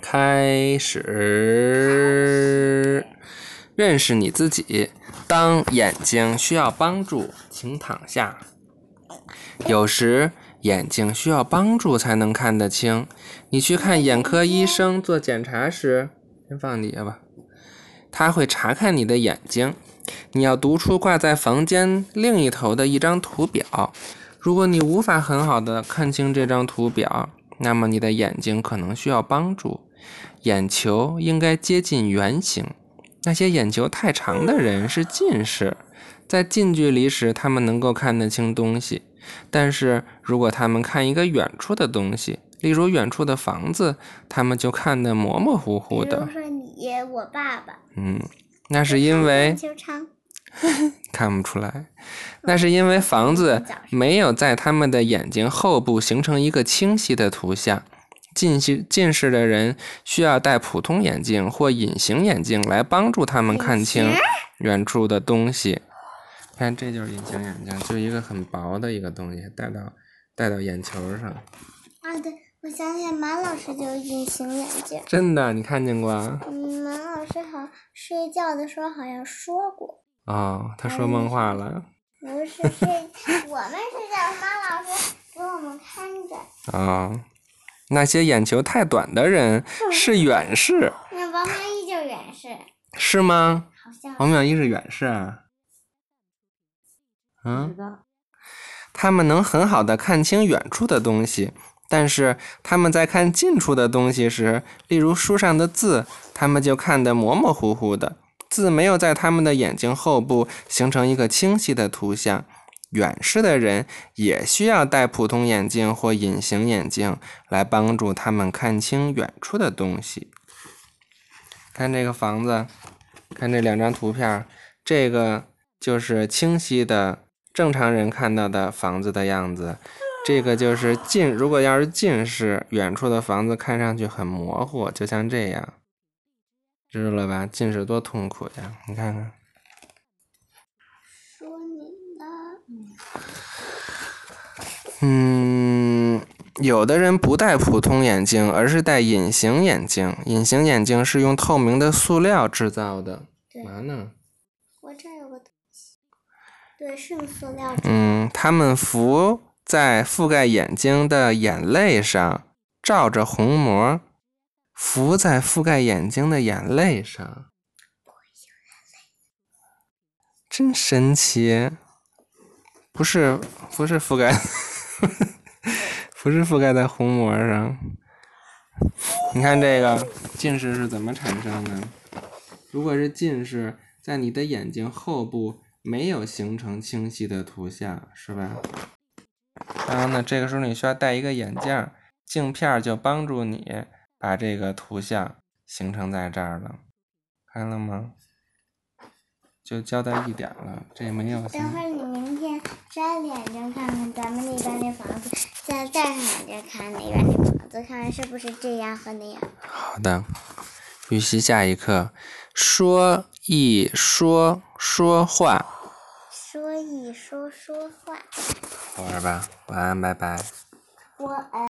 开始认识你自己。当眼睛需要帮助，请躺下。有时眼睛需要帮助才能看得清。你去看眼科医生做检查时，先放底下吧。他会查看你的眼睛。你要读出挂在房间另一头的一张图表。如果你无法很好的看清这张图表，那么你的眼睛可能需要帮助。眼球应该接近圆形。那些眼球太长的人是近视，在近距离时他们能够看得清东西，但是如果他们看一个远处的东西，例如远处的房子，他们就看得模模糊糊的。比如说你，我爸爸。嗯，那是因为。看不出来，那是因为房子没有在他们的眼睛后部形成一个清晰的图像。近视近视的人需要戴普通眼镜或隐形眼镜来帮助他们看清远处的东西。看，这就是隐形眼镜，就一个很薄的一个东西，戴到戴到眼球上。啊，对，我想起来，马老师就是隐形眼镜。真的，你看见过？嗯，马老师好睡觉的时候好像说过。哦，他说梦话了。不是睡，我们睡觉，马老师给我们看着。啊。那些眼球太短的人是远视。那王妙一就是远视。是吗？好像。王妙一是远视啊。嗯。他们能很好的看清远处的东西，但是他们在看近处的东西时，例如书上的字，他们就看得模模糊糊的，字没有在他们的眼睛后部形成一个清晰的图像。远视的人也需要戴普通眼镜或隐形眼镜来帮助他们看清远处的东西。看这个房子，看这两张图片，这个就是清晰的正常人看到的房子的样子，这个就是近。如果要是近视，远处的房子看上去很模糊，就像这样，知道了吧？近视多痛苦呀！你看看。嗯，有的人不戴普通眼镜，而是戴隐形眼镜。隐形眼镜是用透明的塑料制造的。嘛呢？我这有个东西。对，是用塑料。嗯，他们浮在覆盖眼睛的眼泪上，罩着虹膜。浮在覆盖眼睛的眼泪上。真神奇。不是，不是覆盖。不是覆盖在虹膜上。你看这个近视是怎么产生的？如果是近视，在你的眼睛后部没有形成清晰的图像，是吧？然后呢，这个时候你需要戴一个眼镜，镜片就帮助你把这个图像形成在这儿了，看了吗？就交代一点了，这也没有。等会儿你明天摘眼睛看看咱们那边那房子，再戴上眼镜看那边那房子，看看是不是这样和那样。好的，预习下一课，说一说说话。说一说说话。好玩吧？晚安，拜拜。晚安。